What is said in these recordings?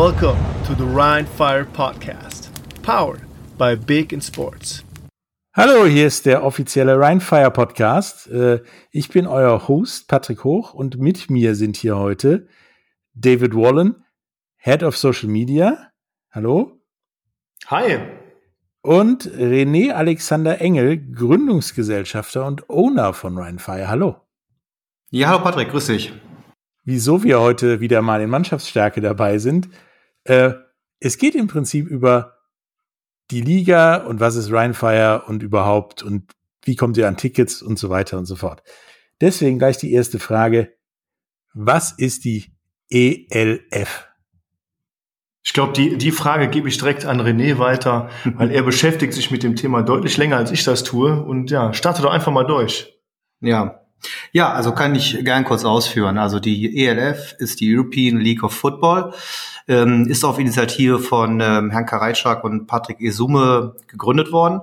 Welcome to the Rhine Fire Podcast, powered by Big in Sports. Hallo, hier ist der offizielle Rheinfire Podcast. Äh, ich bin euer Host Patrick Hoch und mit mir sind hier heute David Wallen, Head of Social Media. Hallo. Hi. Und René Alexander Engel, Gründungsgesellschafter und Owner von Rheinfire. Hallo. Ja, hallo Patrick, grüß dich. Wieso wir heute wieder mal in Mannschaftsstärke dabei sind. Äh, es geht im Prinzip über die Liga und was ist Rheinfire und überhaupt und wie kommt ihr an Tickets und so weiter und so fort. Deswegen gleich die erste Frage. Was ist die ELF? Ich glaube, die, die Frage gebe ich direkt an René weiter, weil er beschäftigt sich mit dem Thema deutlich länger, als ich das tue. Und ja, starte doch einfach mal durch. Ja. Ja, also kann ich gern kurz ausführen. Also die ELF ist die European League of Football ähm, ist auf Initiative von ähm, Herrn Kareitschak und Patrick Esume gegründet worden.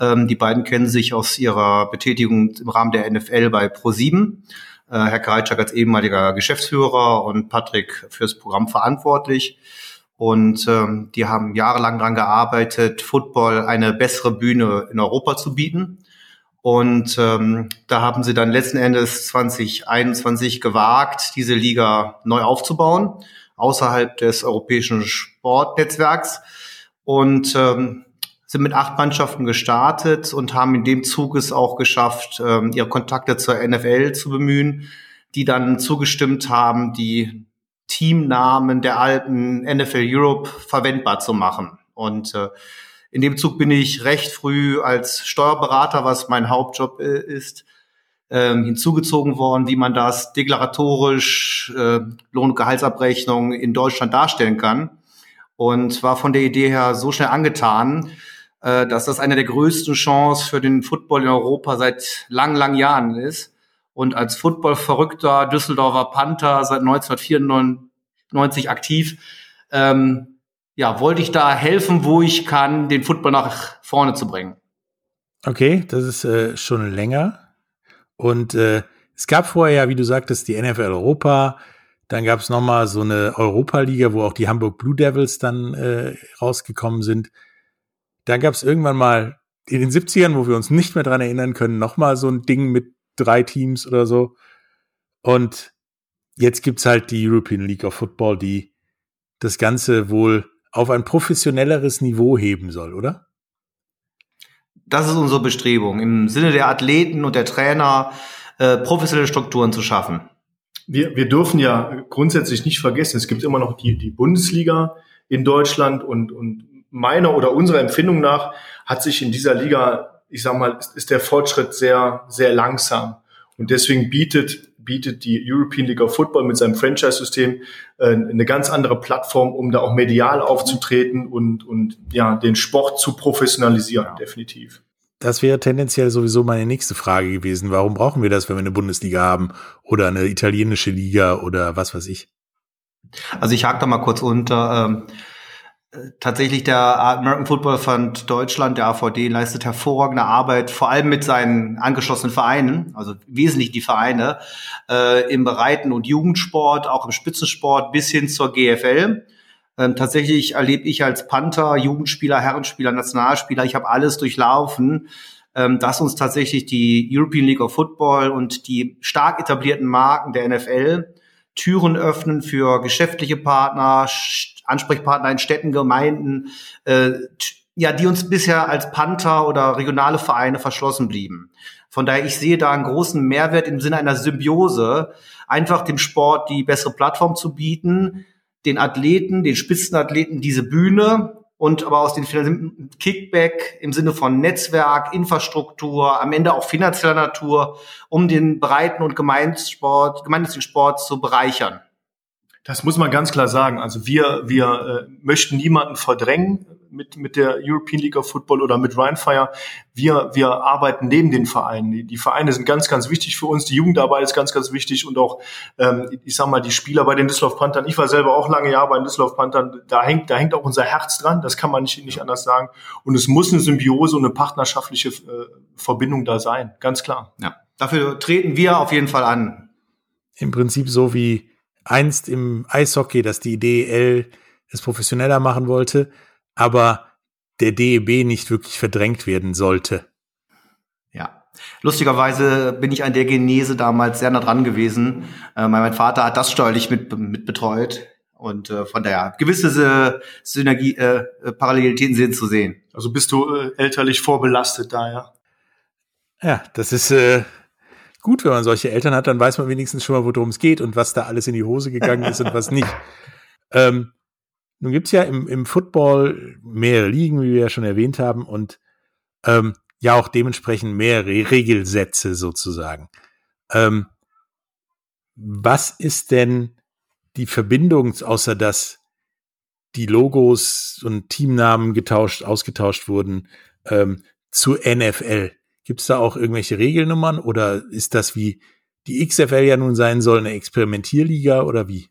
Ähm, die beiden kennen sich aus ihrer Betätigung im Rahmen der NFL bei Pro7. Äh, Herr Kareitschak als ehemaliger Geschäftsführer und Patrick fürs Programm verantwortlich. Und ähm, die haben jahrelang daran gearbeitet, Football eine bessere Bühne in Europa zu bieten. Und ähm, da haben sie dann letzten Endes 2021 gewagt, diese Liga neu aufzubauen außerhalb des europäischen Sportnetzwerks und ähm, sind mit acht Mannschaften gestartet und haben in dem Zug es auch geschafft, ähm, ihre Kontakte zur NFL zu bemühen, die dann zugestimmt haben, die Teamnamen der alten NFL Europe verwendbar zu machen. Und äh, in dem Zug bin ich recht früh als Steuerberater, was mein Hauptjob äh, ist, ähm, hinzugezogen worden, wie man das deklaratorisch äh, Lohn- und Gehaltsabrechnung in Deutschland darstellen kann. Und war von der Idee her so schnell angetan, äh, dass das eine der größten Chancen für den Football in Europa seit langen, langen Jahren ist. Und als Football-verrückter Düsseldorfer Panther seit 1994 aktiv, ähm, ja, wollte ich da helfen, wo ich kann, den Football nach vorne zu bringen. Okay, das ist äh, schon länger. Und äh, es gab vorher ja, wie du sagtest, die NFL Europa. Dann gab es nochmal so eine Europa-Liga, wo auch die Hamburg Blue Devils dann äh, rausgekommen sind. Dann gab es irgendwann mal in den 70ern, wo wir uns nicht mehr dran erinnern können, nochmal so ein Ding mit drei Teams oder so. Und jetzt gibt's halt die European League of Football, die das Ganze wohl auf ein professionelleres Niveau heben soll, oder? Das ist unsere Bestrebung, im Sinne der Athleten und der Trainer äh, professionelle Strukturen zu schaffen. Wir, wir dürfen ja grundsätzlich nicht vergessen, es gibt immer noch die, die Bundesliga in Deutschland und, und meiner oder unserer Empfindung nach hat sich in dieser Liga, ich sag mal, ist, ist der Fortschritt sehr, sehr langsam. Und deswegen bietet, bietet die European League of Football mit seinem Franchise-System äh, eine ganz andere Plattform, um da auch medial aufzutreten und, und ja, den Sport zu professionalisieren, ja. definitiv. Das wäre tendenziell sowieso meine nächste Frage gewesen. Warum brauchen wir das, wenn wir eine Bundesliga haben oder eine italienische Liga oder was weiß ich? Also ich hake da mal kurz unter. Ähm tatsächlich der American Football Fund Deutschland, der AVD, leistet hervorragende Arbeit, vor allem mit seinen angeschlossenen Vereinen, also wesentlich die Vereine, äh, im Breiten- und Jugendsport, auch im Spitzensport bis hin zur GFL. Ähm, tatsächlich erlebe ich als Panther, Jugendspieler, Herrenspieler, Nationalspieler, ich habe alles durchlaufen, ähm, dass uns tatsächlich die European League of Football und die stark etablierten Marken der NFL Türen öffnen für geschäftliche Partner, Ansprechpartner in Städten, Gemeinden, äh, ja, die uns bisher als Panther oder regionale Vereine verschlossen blieben. Von daher, ich sehe da einen großen Mehrwert im Sinne einer Symbiose, einfach dem Sport die bessere Plattform zu bieten, den Athleten, den Spitzenathleten diese Bühne und aber aus den Kickback im Sinne von Netzwerk, Infrastruktur, am Ende auch finanzieller Natur, um den breiten und Gemeinsport, gemeinnützigen Sport zu bereichern. Das muss man ganz klar sagen. Also wir, wir äh, möchten niemanden verdrängen mit, mit der European League of Football oder mit Rheinfire. Wir, wir arbeiten neben den Vereinen. Die, die Vereine sind ganz, ganz wichtig für uns. Die Jugendarbeit ist ganz, ganz wichtig und auch, ähm, ich sag mal, die Spieler bei den Düsseldorf Panthern. Ich war selber auch lange Jahre bei den Düsseldorf Panthern. Da hängt, da hängt auch unser Herz dran. Das kann man nicht, nicht anders sagen. Und es muss eine Symbiose und eine partnerschaftliche äh, Verbindung da sein. Ganz klar. Ja. Dafür treten wir auf jeden Fall an. Im Prinzip so wie einst im Eishockey, dass die DEL es professioneller machen wollte, aber der DEB nicht wirklich verdrängt werden sollte. Ja. Lustigerweise bin ich an der Genese damals sehr nah dran gewesen. Äh, mein Vater hat das steuerlich mit, mit betreut. Und äh, von daher gewisse Synergie, äh, Parallelitäten sind zu sehen. Also bist du äh, elterlich vorbelastet da, ja? Ja, das ist äh, gut, wenn man solche Eltern hat, dann weiß man wenigstens schon mal, worum es geht und was da alles in die Hose gegangen ist und was nicht. Ähm, nun gibt's ja im, im Football mehrere Ligen, wie wir ja schon erwähnt haben, und ähm, ja auch dementsprechend mehrere Regelsätze sozusagen. Ähm, was ist denn die Verbindung, außer dass die Logos und Teamnamen getauscht, ausgetauscht wurden, ähm, zu NFL? Gibt es da auch irgendwelche Regelnummern oder ist das wie die XFL ja nun sein soll, eine Experimentierliga oder wie?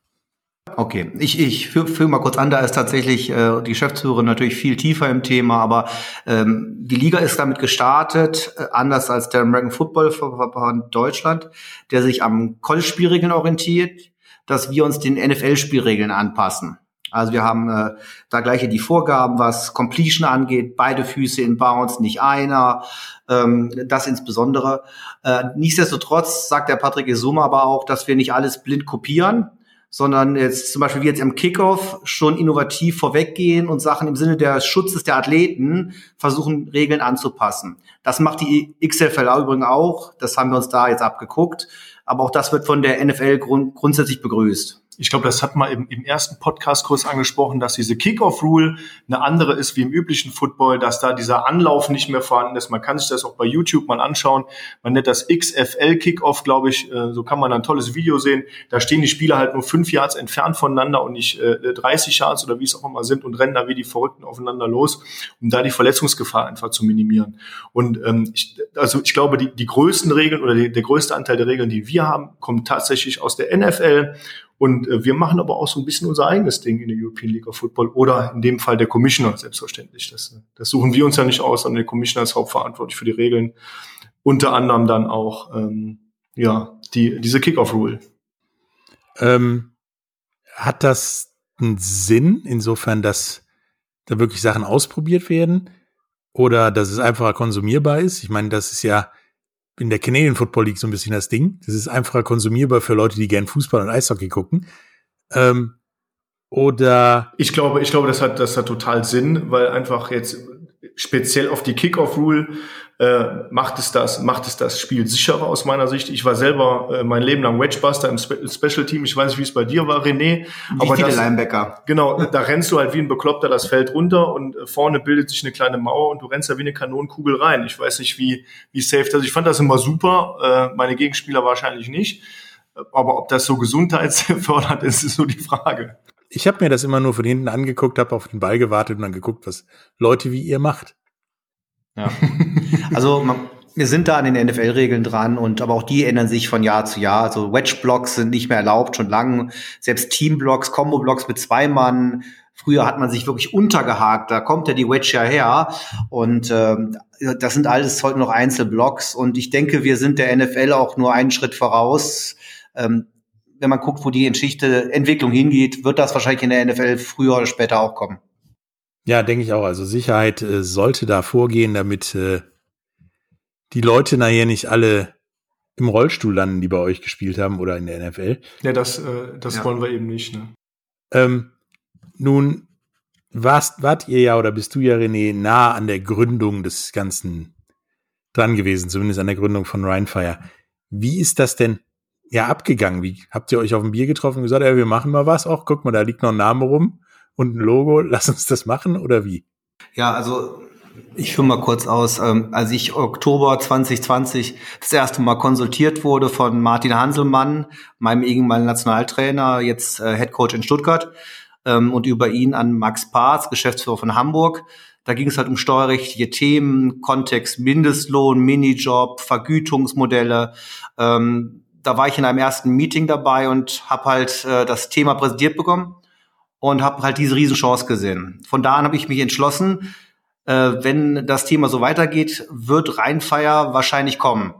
Okay, ich, ich führ mal kurz an, da ist tatsächlich äh, die Geschäftsführerin natürlich viel tiefer im Thema, aber ähm, die Liga ist damit gestartet, äh, anders als der American Football Verband Deutschland, der sich am College-Spielregeln orientiert, dass wir uns den NFL-Spielregeln anpassen. Also wir haben äh, da gleiche die Vorgaben, was Completion angeht, beide Füße in Bounce, nicht einer, ähm, das insbesondere. Äh, nichtsdestotrotz sagt der Patrick Isuma aber auch, dass wir nicht alles blind kopieren, sondern jetzt zum Beispiel wie jetzt im Kickoff schon innovativ vorweggehen und Sachen im Sinne des Schutzes der Athleten versuchen, Regeln anzupassen. Das macht die XFL übrigens auch. Das haben wir uns da jetzt abgeguckt. Aber auch das wird von der NFL grund grundsätzlich begrüßt ich glaube, das hat man im, im ersten Podcast-Kurs angesprochen, dass diese Kickoff-Rule eine andere ist wie im üblichen Football, dass da dieser Anlauf nicht mehr vorhanden ist. Man kann sich das auch bei YouTube mal anschauen. Man nennt das XFL Kickoff, glaube ich. Äh, so kann man ein tolles Video sehen. Da stehen die Spieler halt nur fünf Yards entfernt voneinander und nicht äh, 30 Yards oder wie es auch immer sind und rennen da wie die Verrückten aufeinander los, um da die Verletzungsgefahr einfach zu minimieren. Und ähm, ich, also ich glaube, die, die größten Regeln oder die, der größte Anteil der Regeln, die wir haben, kommt tatsächlich aus der NFL und äh, wir machen aber auch so ein bisschen unser eigenes Ding in der European League of Football oder in dem Fall der Commissioner selbstverständlich. Das, das suchen wir uns ja nicht aus, sondern der Commissioner ist hauptverantwortlich für die Regeln. Unter anderem dann auch ähm, ja die diese Kickoff-Rule. Ähm, hat das einen Sinn, insofern, dass da wirklich Sachen ausprobiert werden oder dass es einfacher konsumierbar ist? Ich meine, das ist ja in der Canadian Football League so ein bisschen das Ding. Das ist einfacher konsumierbar für Leute, die gern Fußball und Eishockey gucken. Ähm, oder ich glaube, ich glaube, das hat das hat total Sinn, weil einfach jetzt speziell auf die Kickoff-Rule äh, macht es das, macht es das Spiel sicherer aus meiner Sicht. Ich war selber äh, mein Leben lang Wedgebuster im Spe Special Team. Ich weiß nicht, wie es bei dir war, René. Wie aber das, Linebacker. Genau, da rennst du halt wie ein Bekloppter das Feld runter und äh, vorne bildet sich eine kleine Mauer und du rennst da wie eine Kanonenkugel rein. Ich weiß nicht, wie, wie safe das. Ich fand das immer super. Äh, meine Gegenspieler wahrscheinlich nicht. Aber ob das so gesundheitsfördernd ist, ist so die Frage. Ich habe mir das immer nur von hinten angeguckt, habe auf den Ball gewartet und dann geguckt, was Leute wie ihr macht. Ja. Also man, wir sind da an den NFL-Regeln dran und aber auch die ändern sich von Jahr zu Jahr. Also Wedge-Blocks sind nicht mehr erlaubt, schon lang. Selbst Team-Blocks, Combo-Blocks mit zwei Mann. Früher hat man sich wirklich untergehakt, da kommt ja die Wedge ja her. Und ähm, das sind alles heute noch Einzelblocks. Und ich denke, wir sind der NFL auch nur einen Schritt voraus. Ähm, wenn man guckt, wo die Geschichte Entwicklung hingeht, wird das wahrscheinlich in der NFL früher oder später auch kommen. Ja, denke ich auch. Also Sicherheit äh, sollte da vorgehen, damit äh, die Leute nachher nicht alle im Rollstuhl landen, die bei euch gespielt haben oder in der NFL. Ja, das, äh, das ja. wollen wir eben nicht. Ne? Ähm, nun warst, wart ihr ja oder bist du ja, René, nah an der Gründung des Ganzen dran gewesen, zumindest an der Gründung von Rheinfire. Wie ist das denn ja abgegangen? Wie habt ihr euch auf ein Bier getroffen und gesagt, ja, wir machen mal was auch? Guck mal, da liegt noch ein Name rum und ein Logo, lass uns das machen oder wie? Ja, also ich führe mal kurz aus. Ähm, als ich Oktober 2020 das erste Mal konsultiert wurde von Martin Hanselmann, meinem ehemaligen Nationaltrainer, jetzt äh, Head Coach in Stuttgart, ähm, und über ihn an Max Paas, Geschäftsführer von Hamburg. Da ging es halt um steuerrechtliche Themen, Kontext Mindestlohn, Minijob, Vergütungsmodelle. Ähm, da war ich in einem ersten Meeting dabei und habe halt äh, das Thema präsentiert bekommen und habe halt diese Riesenchance gesehen. Von da an habe ich mich entschlossen, äh, wenn das Thema so weitergeht, wird Rheinfeier wahrscheinlich kommen.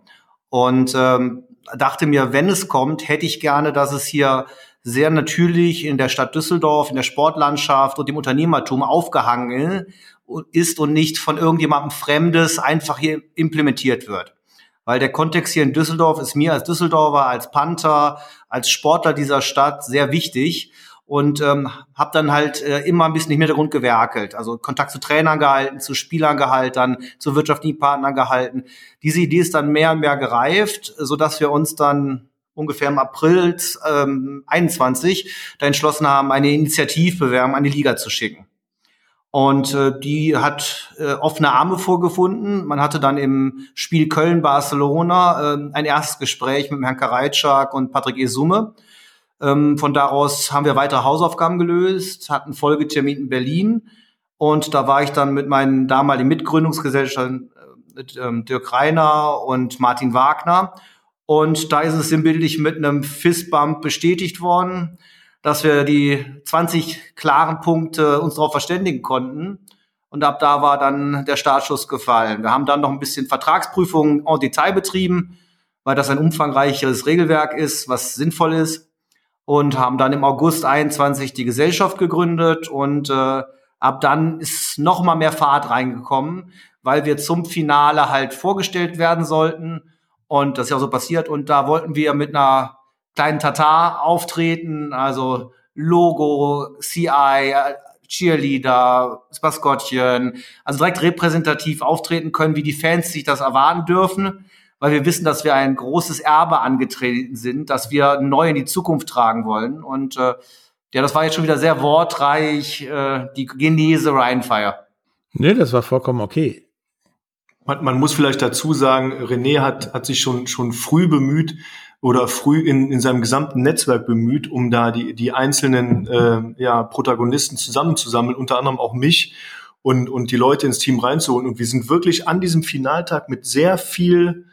Und ähm, dachte mir, wenn es kommt, hätte ich gerne, dass es hier sehr natürlich in der Stadt Düsseldorf, in der Sportlandschaft und dem Unternehmertum aufgehangen ist und nicht von irgendjemandem Fremdes einfach hier implementiert wird. Weil der Kontext hier in Düsseldorf ist mir als Düsseldorfer, als Panther, als Sportler dieser Stadt sehr wichtig und ähm, habe dann halt äh, immer ein bisschen im Hintergrund gewerkelt. Also Kontakt zu Trainern gehalten, zu Spielern gehalten, zu wirtschaftlichen Partnern gehalten. Diese Idee ist dann mehr und mehr gereift, so dass wir uns dann ungefähr im April ähm, 21 da entschlossen haben, eine Initiativbewerbung an die Liga zu schicken. Und äh, die hat äh, offene Arme vorgefunden. Man hatte dann im Spiel Köln-Barcelona äh, ein erstes Gespräch mit Herrn Kareitschak und Patrick Esume. Ähm, von daraus haben wir weitere Hausaufgaben gelöst, hatten Folgetermin in Berlin und da war ich dann mit meinen damaligen Mitgründungsgesellschaften äh, mit, ähm, Dirk Reiner und Martin Wagner und da ist es sinnbildlich mit einem Fistbump bestätigt worden, dass wir die 20 klaren Punkte uns darauf verständigen konnten. Und ab da war dann der Startschuss gefallen. Wir haben dann noch ein bisschen Vertragsprüfungen en Detail betrieben, weil das ein umfangreicheres Regelwerk ist, was sinnvoll ist und haben dann im August 21 die Gesellschaft gegründet und äh, ab dann ist noch mal mehr Fahrt reingekommen, weil wir zum Finale halt vorgestellt werden sollten und das ist ja so passiert und da wollten wir mit einer kleinen Tatar auftreten, also Logo, CI, Cheerleader, das Maskottchen, also direkt repräsentativ auftreten können, wie die Fans sich das erwarten dürfen weil wir wissen, dass wir ein großes Erbe angetreten sind, dass wir neu in die Zukunft tragen wollen. Und äh, ja, das war jetzt schon wieder sehr wortreich, äh, die Genese Rheinfire. Nee, das war vollkommen okay. Man, man muss vielleicht dazu sagen, René hat, hat sich schon, schon früh bemüht oder früh in, in seinem gesamten Netzwerk bemüht, um da die, die einzelnen äh, ja, Protagonisten zusammenzusammeln, unter anderem auch mich und, und die Leute ins Team reinzuholen. Und wir sind wirklich an diesem Finaltag mit sehr viel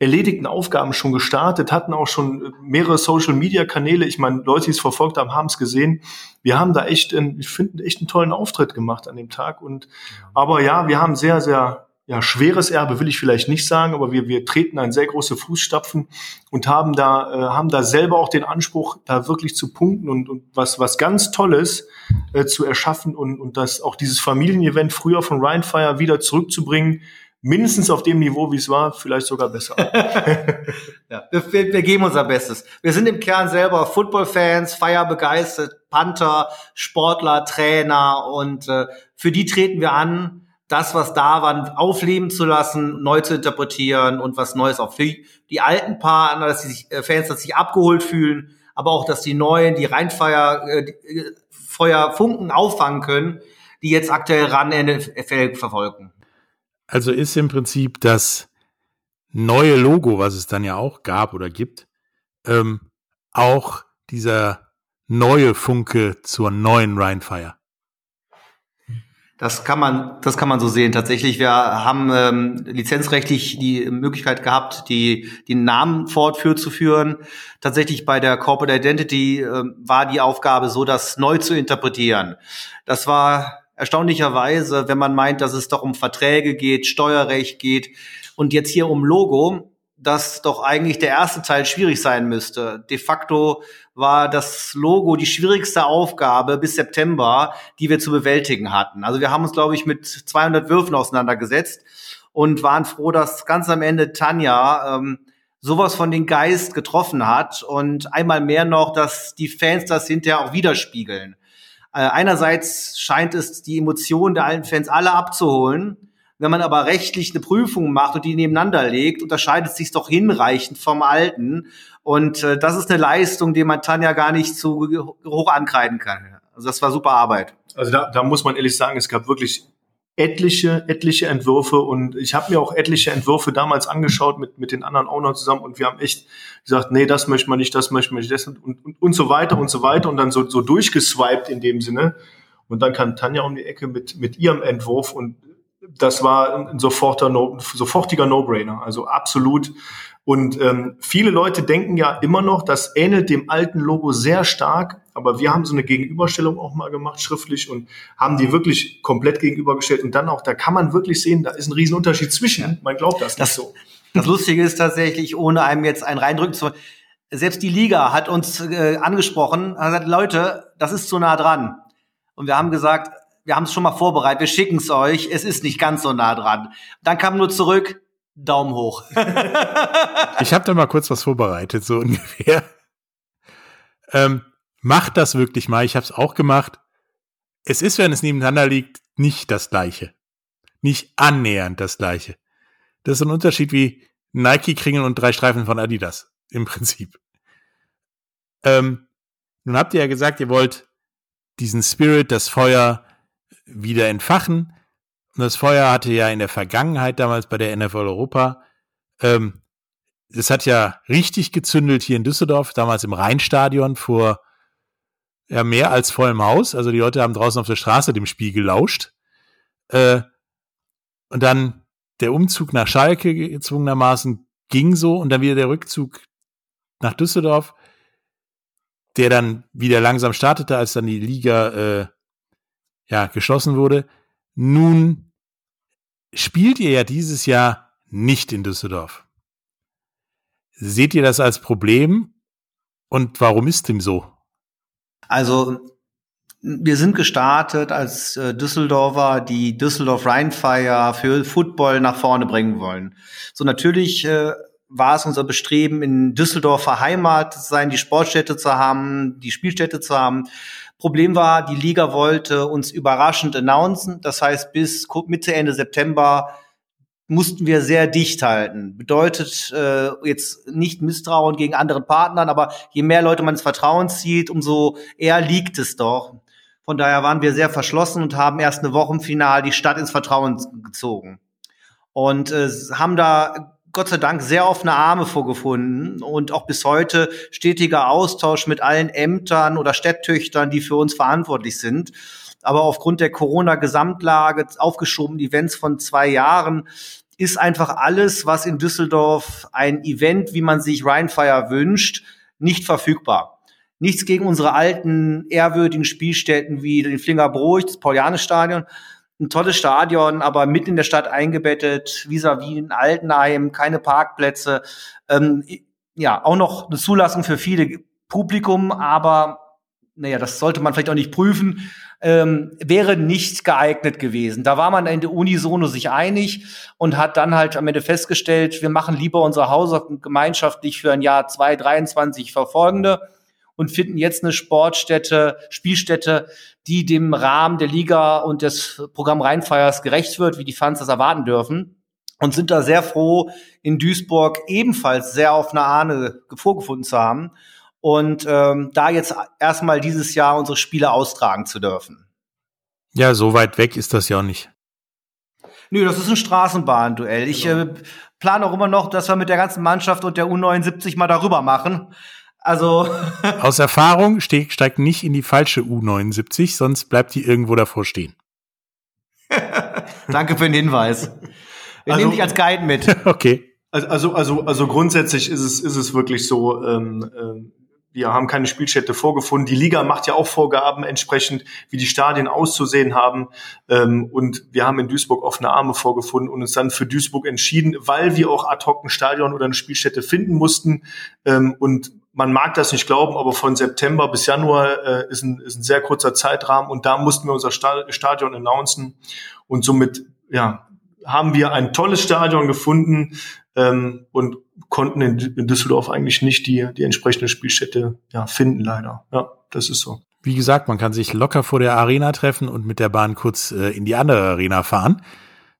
erledigten Aufgaben schon gestartet, hatten auch schon mehrere Social-Media-Kanäle. Ich meine, Leute, die es verfolgt haben, haben es gesehen. Wir haben da echt, einen, ich finde, echt einen tollen Auftritt gemacht an dem Tag. Und aber ja, wir haben sehr, sehr ja, schweres Erbe will ich vielleicht nicht sagen, aber wir, wir treten ein sehr große Fußstapfen und haben da, äh, haben da selber auch den Anspruch, da wirklich zu punkten und, und was, was ganz Tolles äh, zu erschaffen und, und das auch dieses Familienevent früher von Rheinfire wieder zurückzubringen, mindestens auf dem Niveau, wie es war, vielleicht sogar besser. ja, wir, wir, geben unser Bestes. Wir sind im Kern selber Football-Fans, feierbegeistert, Panther, Sportler, Trainer und äh, für die treten wir an, das, was da war, aufleben zu lassen, neu zu interpretieren und was Neues auch für die alten Partner, dass die sich, äh, Fans, dass sich abgeholt fühlen, aber auch, dass die neuen, die Rheinfeuer, äh, äh Feuer Funken auffangen können, die jetzt aktuell ran NFL verfolgen. Also ist im Prinzip das neue Logo, was es dann ja auch gab oder gibt, ähm, auch dieser neue Funke zur neuen Rheinfire. Das kann man, das kann man so sehen. Tatsächlich, wir haben ähm, lizenzrechtlich die Möglichkeit gehabt, die den Namen fortzuführen. Tatsächlich bei der Corporate Identity äh, war die Aufgabe so, das neu zu interpretieren. Das war erstaunlicherweise, wenn man meint, dass es doch um Verträge geht, Steuerrecht geht und jetzt hier um Logo, dass doch eigentlich der erste Teil schwierig sein müsste. De facto war das Logo die schwierigste Aufgabe bis September, die wir zu bewältigen hatten. Also wir haben uns, glaube ich, mit 200 Würfen auseinandergesetzt und waren froh, dass ganz am Ende Tanja ähm, sowas von den Geist getroffen hat und einmal mehr noch, dass die Fans das hinterher auch widerspiegeln. Äh, einerseits scheint es die Emotionen der alten Fans alle abzuholen. Wenn man aber rechtlich eine Prüfung macht und die nebeneinander legt, unterscheidet sich doch hinreichend vom alten. Und äh, das ist eine Leistung, die man Tanja gar nicht zu hoch ankreiden kann. Also das war super Arbeit. Also da, da muss man ehrlich sagen, es gab wirklich etliche, etliche Entwürfe und ich habe mir auch etliche Entwürfe damals angeschaut mit, mit den anderen Ownern zusammen und wir haben echt gesagt, nee, das möchte man nicht, das möchte man nicht, das und, und, und so weiter und so weiter und dann so, so durchgeswiped in dem Sinne. Und dann kam Tanja um die Ecke mit, mit ihrem Entwurf und das war ein sofortiger No, sofortiger No-Brainer. Also absolut und ähm, viele Leute denken ja immer noch, das ähnelt dem alten Logo sehr stark, aber wir haben so eine Gegenüberstellung auch mal gemacht, schriftlich, und haben die wirklich komplett gegenübergestellt. Und dann auch, da kann man wirklich sehen, da ist ein Riesenunterschied zwischen. Man glaubt das, das nicht so. Das Lustige ist tatsächlich, ohne einem jetzt einen reindrücken zu selbst die Liga hat uns äh, angesprochen, hat gesagt, Leute, das ist zu nah dran. Und wir haben gesagt, wir haben es schon mal vorbereitet, wir schicken es euch, es ist nicht ganz so nah dran. Dann kam nur zurück, Daumen hoch. ich habe da mal kurz was vorbereitet, so ungefähr. Ähm, macht das wirklich mal, ich habe es auch gemacht. Es ist, wenn es nebeneinander liegt, nicht das gleiche. Nicht annähernd das gleiche. Das ist ein Unterschied wie Nike-Kringel und drei Streifen von Adidas, im Prinzip. Ähm, nun habt ihr ja gesagt, ihr wollt diesen Spirit, das Feuer wieder entfachen. Und das Feuer hatte ja in der Vergangenheit damals bei der NFL Europa, ähm, das hat ja richtig gezündelt hier in Düsseldorf, damals im Rheinstadion vor ja, mehr als vollem Haus. Also die Leute haben draußen auf der Straße dem Spiel gelauscht. Äh, und dann der Umzug nach Schalke gezwungenermaßen ging so und dann wieder der Rückzug nach Düsseldorf, der dann wieder langsam startete, als dann die Liga äh, ja geschlossen wurde. Nun spielt ihr ja dieses Jahr nicht in Düsseldorf. Seht ihr das als Problem und warum ist dem so? Also wir sind gestartet als äh, Düsseldorfer, die Düsseldorf Rheinfire für Football nach vorne bringen wollen. So natürlich äh, war es unser Bestreben, in Düsseldorf verheimatet zu sein, die Sportstätte zu haben, die Spielstätte zu haben. Problem war, die Liga wollte uns überraschend announcen. Das heißt, bis Mitte, Ende September mussten wir sehr dicht halten. Bedeutet äh, jetzt nicht Misstrauen gegen anderen Partnern, aber je mehr Leute man ins Vertrauen zieht, umso eher liegt es doch. Von daher waren wir sehr verschlossen und haben erst eine Woche im Final die Stadt ins Vertrauen gezogen. Und äh, haben da Gott sei Dank sehr offene Arme vorgefunden und auch bis heute stetiger Austausch mit allen Ämtern oder Städttöchtern, die für uns verantwortlich sind. Aber aufgrund der Corona-Gesamtlage, aufgeschobenen Events von zwei Jahren, ist einfach alles, was in Düsseldorf ein Event, wie man sich Rheinfire wünscht, nicht verfügbar. Nichts gegen unsere alten, ehrwürdigen Spielstätten wie den Flingerbruch, das Paulianestadion. Ein tolles Stadion, aber mitten in der Stadt eingebettet, vis-à-vis in Altenheim, keine Parkplätze. Ähm, ja, auch noch eine Zulassung für viele Publikum, aber naja, das sollte man vielleicht auch nicht prüfen ähm, wäre nicht geeignet gewesen. Da war man in der Unisono sich einig und hat dann halt am Ende festgestellt, wir machen lieber unsere Hausaufgaben gemeinschaftlich für ein Jahr 2023 verfolgende und finden jetzt eine Sportstätte, Spielstätte, die dem Rahmen der Liga und des Programm Rheinfeiers gerecht wird, wie die Fans das erwarten dürfen. Und sind da sehr froh, in Duisburg ebenfalls sehr auf eine Ahne vorgefunden zu haben und ähm, da jetzt erstmal dieses Jahr unsere Spiele austragen zu dürfen. Ja, so weit weg ist das ja auch nicht. Nö, das ist ein Straßenbahnduell. Ich genau. äh, plane auch immer noch, dass wir mit der ganzen Mannschaft und der U79 mal darüber machen. Also aus Erfahrung steig, steigt nicht in die falsche U79, sonst bleibt die irgendwo davor stehen. Danke für den Hinweis. Wir also, nehmen dich als Guide mit. okay. Also, also, also grundsätzlich ist es, ist es wirklich so, ähm, ähm, wir haben keine Spielstätte vorgefunden. Die Liga macht ja auch Vorgaben entsprechend, wie die Stadien auszusehen haben. Ähm, und wir haben in Duisburg offene Arme vorgefunden und uns dann für Duisburg entschieden, weil wir auch ad hoc ein Stadion oder eine Spielstätte finden mussten. Ähm, und man mag das nicht glauben, aber von September bis Januar äh, ist, ein, ist ein sehr kurzer Zeitrahmen und da mussten wir unser Stadion announcen und somit ja haben wir ein tolles Stadion gefunden ähm, und konnten in, in Düsseldorf eigentlich nicht die, die entsprechende Spielstätte ja, finden, leider. Ja, das ist so. Wie gesagt, man kann sich locker vor der Arena treffen und mit der Bahn kurz äh, in die andere Arena fahren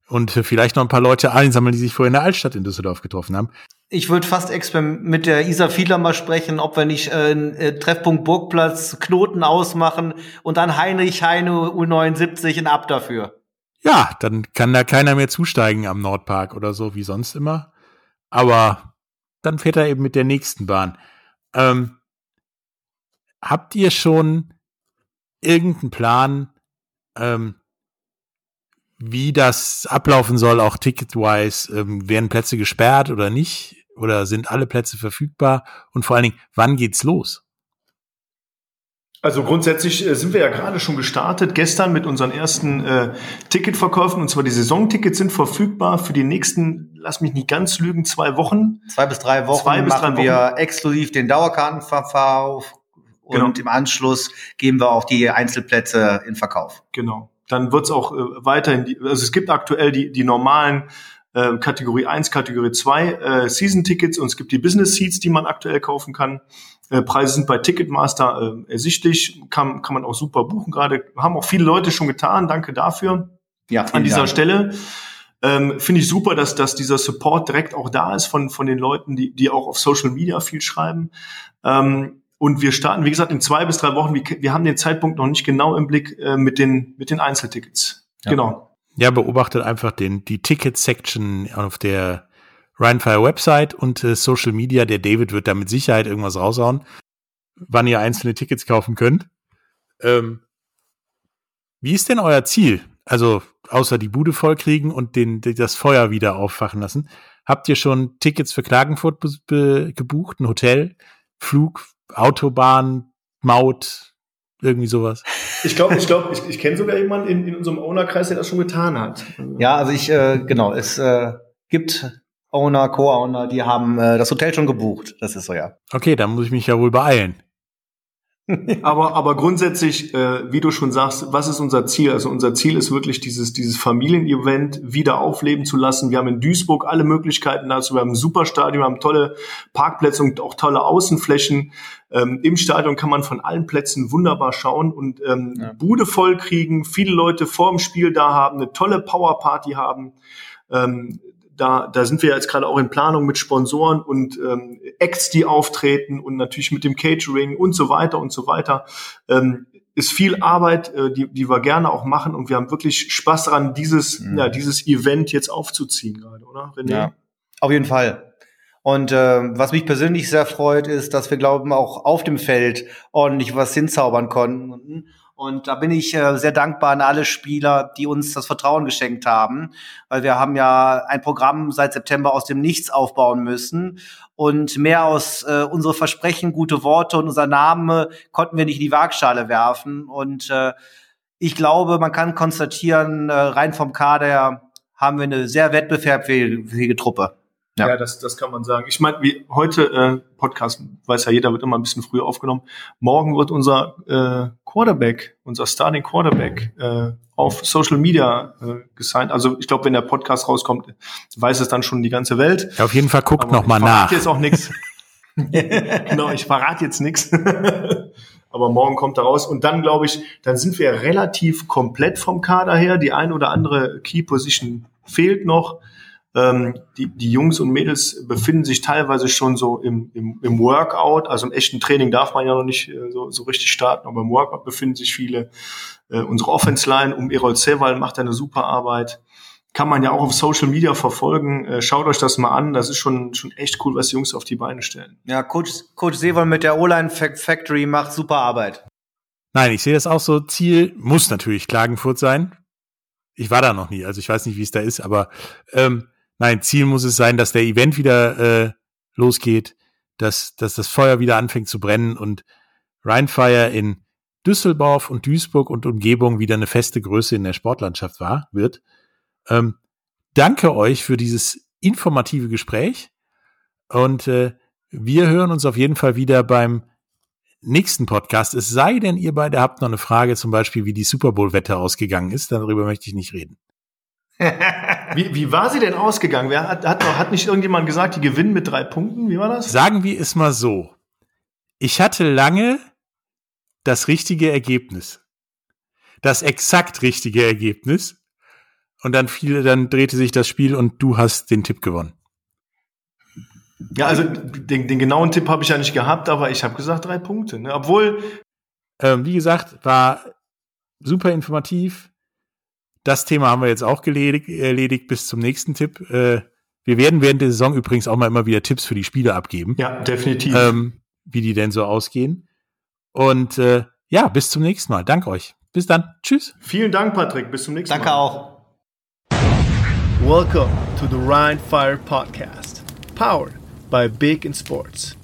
und äh, vielleicht noch ein paar Leute einsammeln, die sich vorher in der Altstadt in Düsseldorf getroffen haben. Ich würde fast mit der Isa Fiedler mal sprechen, ob wir nicht äh, äh, Treffpunkt Burgplatz Knoten ausmachen und dann Heinrich Heine U79 ein Ab dafür. Ja, dann kann da keiner mehr zusteigen am Nordpark oder so wie sonst immer. Aber dann fährt er eben mit der nächsten Bahn. Ähm, habt ihr schon irgendeinen Plan, ähm, wie das ablaufen soll, auch ticket-wise? Ähm, werden Plätze gesperrt oder nicht? Oder sind alle Plätze verfügbar? Und vor allen Dingen, wann geht's los? Also grundsätzlich äh, sind wir ja gerade schon gestartet, gestern mit unseren ersten äh, Ticketverkäufen. Und zwar die Saisontickets sind verfügbar für die nächsten, lass mich nicht ganz lügen, zwei Wochen. Zwei bis drei Wochen Zwei bis machen drei wir exklusiv den Dauerkartenverkauf und Genau. im Anschluss geben wir auch die Einzelplätze in Verkauf. Genau. Dann wird's auch äh, weiterhin, die, also es gibt aktuell die, die normalen äh, Kategorie 1, Kategorie 2 äh, Season-Tickets und es gibt die Business-Seats, die man aktuell kaufen kann. Äh, Preise sind bei Ticketmaster äh, ersichtlich, kann, kann man auch super buchen gerade. Haben auch viele Leute schon getan, danke dafür. Ja, an dieser Dank. Stelle. Ähm, Finde ich super, dass, dass dieser Support direkt auch da ist von, von den Leuten, die, die auch auf Social Media viel schreiben. Ähm, und wir starten, wie gesagt, in zwei bis drei Wochen. Wir, wir haben den Zeitpunkt noch nicht genau im Blick äh, mit, den, mit den Einzeltickets. Ja. Genau. Ja, beobachtet einfach den, die Ticket-Section auf der Rheinfire Website und äh, Social Media. Der David wird da mit Sicherheit irgendwas raushauen, wann ihr einzelne Tickets kaufen könnt. Ähm, wie ist denn euer Ziel? Also, außer die Bude vollkriegen und den, das Feuer wieder auffachen lassen. Habt ihr schon Tickets für Klagenfurt gebucht? Ein Hotel, Flug, Autobahn, Maut, irgendwie sowas? Ich glaube, ich, glaub, ich, ich kenne sogar jemanden in, in unserem Ownerkreis, der das schon getan hat. Ja, also ich, äh, genau, es äh, gibt Owner, Co-Owner, die haben äh, das Hotel schon gebucht. Das ist so, ja. Okay, dann muss ich mich ja wohl beeilen. Aber, aber grundsätzlich, äh, wie du schon sagst, was ist unser Ziel? Also unser Ziel ist wirklich dieses, dieses Familienevent wieder aufleben zu lassen. Wir haben in Duisburg alle Möglichkeiten dazu. Wir haben ein super Stadion, wir haben tolle Parkplätze und auch tolle Außenflächen. Ähm, Im Stadion kann man von allen Plätzen wunderbar schauen und ähm, Ja. Bude voll kriegen, viele Leute vor dem Spiel da haben, eine tolle Powerparty haben. Ähm, da, da sind wir jetzt gerade auch in Planung mit Sponsoren und ähm, Acts, die auftreten und natürlich mit dem Catering und so weiter und so weiter. Ähm, ist viel Arbeit, äh, die, die wir gerne auch machen und wir haben wirklich Spaß daran, dieses, Mhm. ja, dieses Event jetzt aufzuziehen gerade, oder? René? Ja, auf jeden Fall. Und äh, was mich persönlich sehr freut, ist, dass wir glauben, auch auf dem Feld ordentlich was hinzaubern konnten. Und da bin ich äh, sehr dankbar an alle Spieler, die uns das Vertrauen geschenkt haben, weil wir haben ja ein Programm seit September aus dem Nichts aufbauen müssen und mehr aus äh, unsere Versprechen, gute Worte und unser Name konnten wir nicht in die Waagschale werfen. Und äh, ich glaube, man kann konstatieren, äh, rein vom Kader haben wir eine sehr wettbewerbsfähige Truppe. Ja. Ja, das, das kann man sagen. Ich meine, wie heute äh, Podcast, weiß ja jeder, wird immer ein bisschen früher aufgenommen. Morgen wird unser äh, Quarterback, unser Starting Quarterback äh, auf Social Media äh, gesigned. Also ich glaube, wenn der Podcast rauskommt, weiß es dann schon die ganze Welt. Ja, auf jeden Fall guckt Aber noch mal ich nach. jetzt auch nichts. genau, ich verrate jetzt nichts. Aber morgen kommt er raus. Und dann, glaube ich, dann sind wir relativ komplett vom Kader her. Die ein oder andere Key Position fehlt noch. Ähm, die, die Jungs und Mädels befinden sich teilweise schon so im, im, im Workout. Also im echten Training darf man ja noch nicht äh, so, so richtig starten, aber im Workout befinden sich viele. Äh, unsere Offense Line um Erol Sewal macht eine super Arbeit kann man ja auch auf Social Media verfolgen. Äh, Schaut euch das mal an. Das ist schon, schon echt cool, was die Jungs auf die Beine stellen. Ja, Coach, Coach Seewald mit der O-Line Fac- Factory macht super Arbeit. Nein, ich sehe das auch so. Ziel muss natürlich Klagenfurt sein. Ich war da noch nie, also ich weiß nicht, wie es da ist, aber ähm, nein, Ziel muss es sein, dass der Event wieder äh, losgeht, dass, dass das Feuer wieder anfängt zu brennen und Rheinfire in Düsseldorf und Duisburg und Umgebung wieder eine feste Größe in der Sportlandschaft war, wird. Ähm, danke euch für dieses informative Gespräch und äh, wir hören uns auf jeden Fall wieder beim nächsten Podcast. Es sei denn, ihr beide habt noch eine Frage, zum Beispiel, wie die Super Bowl-Wette ausgegangen ist. Darüber möchte ich nicht reden. Wie, wie war sie denn ausgegangen? Wer hat, hat, hat nicht irgendjemand gesagt, die gewinnen mit drei Punkten? Wie war das? Sagen wir es mal so. Ich hatte lange das richtige Ergebnis. Das exakt richtige Ergebnis. Und dann fiel, dann drehte sich das Spiel und du hast den Tipp gewonnen. Ja, also den, den genauen Tipp habe ich ja nicht gehabt, aber ich habe gesagt drei Punkte. Ne? Obwohl, Ähm, wie gesagt, war super informativ. Das Thema haben wir jetzt auch geledig, erledigt bis zum nächsten Tipp. Äh, wir werden während der Saison übrigens auch mal immer wieder Tipps für die Spiele abgeben, ja, definitiv. ähm, wie die denn so ausgehen. Und äh, ja, bis zum nächsten Mal. Danke euch. Bis dann. Tschüss. Vielen Dank, Patrick. Bis zum nächsten Danke Mal. auch. Welcome to the Rhine Fire Podcast, powered by Bacon Sports.